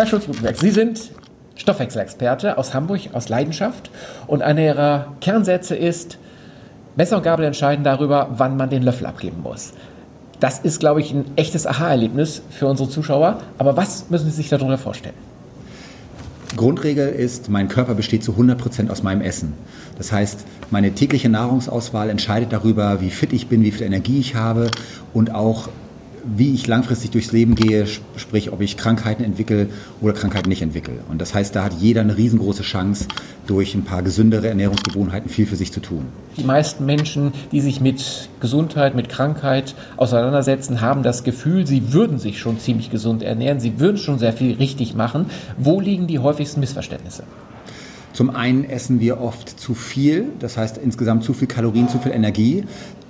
Herr Schulz-Rutenberg, Sie sind Stoffwechselexperte aus Hamburg, aus Leidenschaft. Und einer Ihrer Kernsätze ist, Messer und Gabel entscheiden darüber, wann man den Löffel abgeben muss. Das ist, glaube ich, ein echtes Aha-Erlebnis für unsere Zuschauer. Aber was müssen Sie sich darunter vorstellen? Grundregel ist, mein Körper besteht zu 100 Prozent aus meinem Essen. Das heißt, meine tägliche Nahrungsauswahl entscheidet darüber, wie fit ich bin, wie viel Energie ich habe und auch wie ich langfristig durchs Leben gehe, sprich, ob ich Krankheiten entwickle oder Krankheiten nicht entwickle. Und das heißt, da hat jeder eine riesengroße Chance, durch ein paar gesündere Ernährungsgewohnheiten viel für sich zu tun. Die meisten Menschen, die sich mit Gesundheit, mit Krankheit auseinandersetzen, haben das Gefühl, sie würden sich schon ziemlich gesund ernähren, sie würden schon sehr viel richtig machen. Wo liegen die häufigsten Missverständnisse? Zum einen essen wir oft zu viel, das heißt insgesamt zu viel Kalorien, zu viel Energie.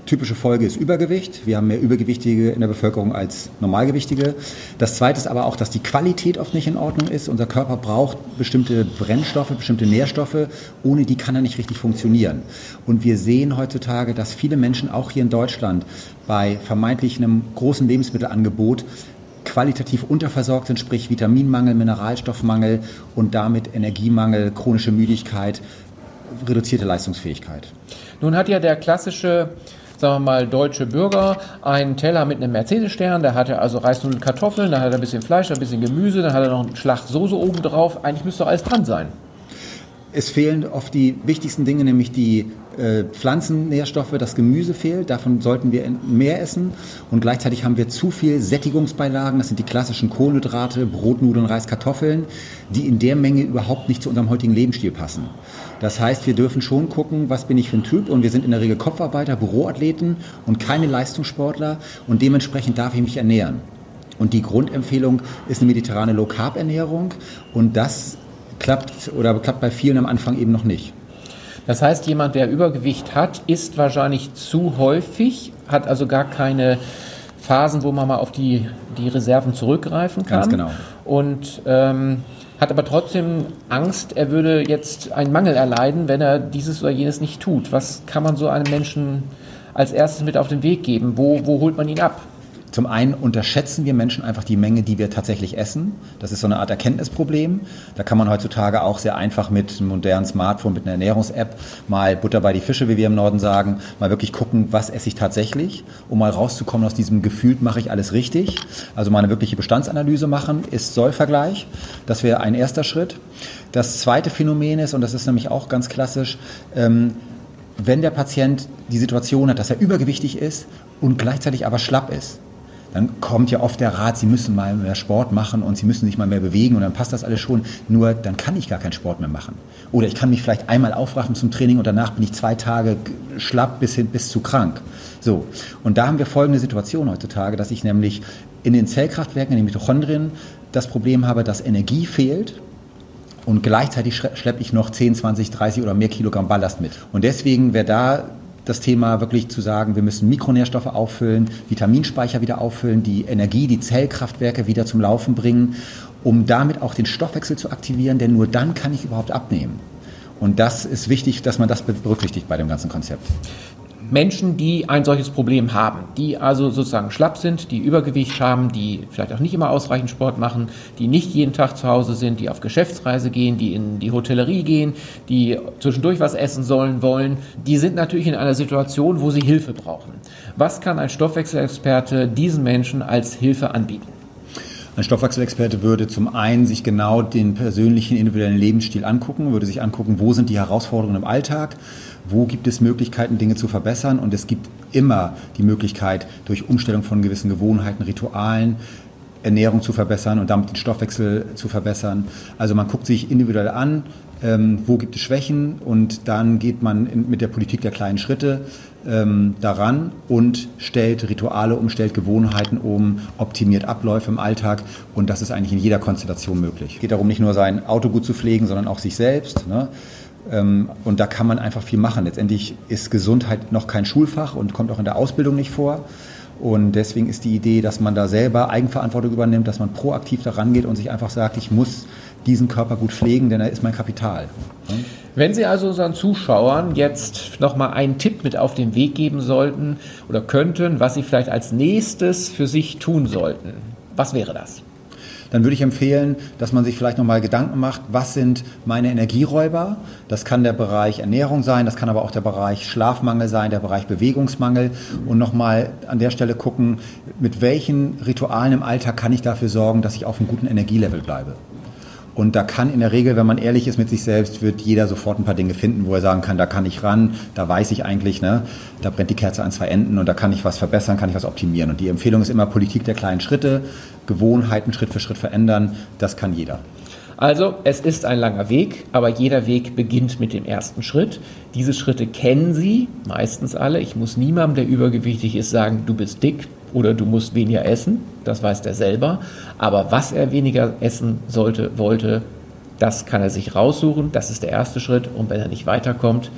Typische Folge ist Übergewicht. Wir haben mehr Übergewichtige in der Bevölkerung als Normalgewichtige. Das Zweite ist aber auch, dass die Qualität oft nicht in Ordnung ist. Unser Körper braucht bestimmte Brennstoffe, bestimmte Nährstoffe. Ohne die kann er nicht richtig funktionieren. Und wir sehen heutzutage, dass viele Menschen, auch hier in Deutschland, bei vermeintlich einem großen Lebensmittelangebot qualitativ unterversorgt sind, sprich Vitaminmangel, Mineralstoffmangel und damit Energiemangel, chronische Müdigkeit, reduzierte Leistungsfähigkeit. Nun hat ja der klassische sagen wir mal, deutsche Bürger einen Teller mit einem Mercedes-Stern, da hat er also Reisnudeln, Kartoffeln, da hat er ein bisschen Fleisch, ein bisschen Gemüse, dann hat er noch einen Schlag Soße oben drauf. Eigentlich müsste doch alles dran sein. Es fehlen oft die wichtigsten Dinge, nämlich die äh, Pflanzennährstoffe, das Gemüse fehlt. Davon sollten wir mehr essen. Und gleichzeitig haben wir zu viel Sättigungsbeilagen. Das sind die klassischen Kohlenhydrate, Brotnudeln, Reis, Kartoffeln, die in der Menge überhaupt nicht zu unserem heutigen Lebensstil passen. Das heißt, wir dürfen schon gucken, was bin ich für ein Typ. Und wir sind in der Regel Kopfarbeiter, Büroathleten und keine Leistungssportler. Und dementsprechend darf ich mich ernähren. Und die Grundempfehlung ist eine mediterrane Low-Carb-Ernährung. Und das klappt oder klappt bei vielen am Anfang eben noch nicht. Das heißt, jemand, der Übergewicht hat, isst wahrscheinlich zu häufig, hat also gar keine Phasen, wo man mal auf die, die Reserven zurückgreifen kann. Ganz genau. Und ähm, hat aber trotzdem Angst, er würde jetzt einen Mangel erleiden, wenn er dieses oder jenes nicht tut. Was kann man so einem Menschen als erstes mit auf den Weg geben? Wo, wo holt man ihn ab? Zum einen unterschätzen wir Menschen einfach die Menge, die wir tatsächlich essen. Das ist so eine Art Erkenntnisproblem. Da kann man heutzutage auch sehr einfach mit einem modernen Smartphone, mit einer Ernährungs-App mal Butter bei die Fische, wie wir im Norden sagen, mal wirklich gucken, was esse ich tatsächlich, um mal rauszukommen aus diesem gefühlt mache ich alles richtig. Also mal eine wirkliche Bestandsanalyse machen, ist Sollvergleich. Das wäre ein erster Schritt. Das zweite Phänomen ist, und das ist nämlich auch ganz klassisch, ähm, wenn der Patient die Situation hat, dass er übergewichtig ist und gleichzeitig aber schlapp ist, dann kommt ja oft der Rat, Sie müssen mal mehr Sport machen und Sie müssen sich mal mehr bewegen und dann passt das alles schon. Nur dann kann ich gar keinen Sport mehr machen. Oder ich kann mich vielleicht einmal aufraffen zum Training und danach bin ich zwei Tage schlapp bis hin bis zu krank. So. Und da haben wir folgende Situation heutzutage, dass ich nämlich in den Zellkraftwerken, in den Mitochondrien, das Problem habe, dass Energie fehlt und gleichzeitig schleppe ich noch 10, 20, 30 oder mehr Kilogramm Ballast mit. Und deswegen wäre da das Thema wirklich zu sagen, wir müssen Mikronährstoffe auffüllen, Vitaminspeicher wieder auffüllen, die Energie, die Zellkraftwerke wieder zum Laufen bringen, um damit auch den Stoffwechsel zu aktivieren, denn nur dann kann ich überhaupt abnehmen. Und das ist wichtig, dass man das berücksichtigt bei dem ganzen Konzept. Menschen, die ein solches Problem haben, die also sozusagen schlapp sind, die Übergewicht haben, die vielleicht auch nicht immer ausreichend Sport machen, die nicht jeden Tag zu Hause sind, die auf Geschäftsreise gehen, die in die Hotellerie gehen, die zwischendurch was essen sollen wollen, die sind natürlich in einer Situation, wo sie Hilfe brauchen. Was kann ein Stoffwechselexperte diesen Menschen als Hilfe anbieten? Ein Stoffwechselexperte würde zum einen sich genau den persönlichen individuellen Lebensstil angucken, würde sich angucken, wo sind die Herausforderungen im Alltag, wo gibt es Möglichkeiten, Dinge zu verbessern. Und es gibt immer die Möglichkeit, durch Umstellung von gewissen Gewohnheiten, Ritualen, Ernährung zu verbessern und damit den Stoffwechsel zu verbessern. Also man guckt sich individuell an, ähm, wo gibt es Schwächen und dann geht man in, mit der Politik der kleinen Schritte ähm, daran und stellt Rituale um, stellt Gewohnheiten um, optimiert Abläufe im Alltag und das ist eigentlich in jeder Konstellation möglich. Es geht darum, nicht nur sein Auto gut zu pflegen, sondern auch sich selbst. Ne? Ähm, und da kann man einfach viel machen. Letztendlich ist Gesundheit noch kein Schulfach und kommt auch in der Ausbildung nicht vor. Und deswegen ist die Idee, dass man da selber Eigenverantwortung übernimmt, dass man proaktiv daran geht und sich einfach sagt, ich muss diesen Körper gut pflegen, denn er ist mein Kapital. Wenn Sie also unseren Zuschauern jetzt nochmal einen Tipp mit auf den Weg geben sollten oder könnten, was Sie vielleicht als nächstes für sich tun sollten, was wäre das? Dann würde ich empfehlen, dass man sich vielleicht nochmal Gedanken macht, was sind meine Energieräuber? Das kann der Bereich Ernährung sein, das kann aber auch der Bereich Schlafmangel sein, der Bereich Bewegungsmangel und nochmal an der Stelle gucken, mit welchen Ritualen im Alltag kann ich dafür sorgen, dass ich auf einem guten Energielevel bleibe. Und da kann in der Regel, wenn man ehrlich ist mit sich selbst, wird jeder sofort ein paar Dinge finden, wo er sagen kann, da kann ich ran, da weiß ich eigentlich, ne, da brennt die Kerze an zwei Enden und da kann ich was verbessern, kann ich was optimieren. Und die Empfehlung ist immer Politik der kleinen Schritte, Gewohnheiten Schritt für Schritt verändern, das kann jeder. Also, es ist ein langer Weg, aber jeder Weg beginnt mit dem ersten Schritt. Diese Schritte kennen Sie meistens alle. Ich muss niemandem, der übergewichtig ist, sagen, du bist dick, oder du musst weniger essen, das weiß der selber. Aber was er weniger essen sollte, wollte, das kann er sich raussuchen. Das ist der erste Schritt. Und wenn er nicht weiterkommt,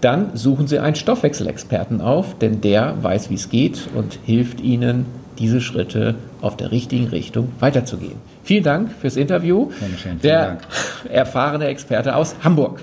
dann suchen Sie einen Stoffwechselexperten auf, denn der weiß, wie es geht und hilft Ihnen, diese Schritte auf der richtigen Richtung weiterzugehen. Vielen Dank fürs Interview. Dankeschön, der Dank. erfahrene Experte aus Hamburg.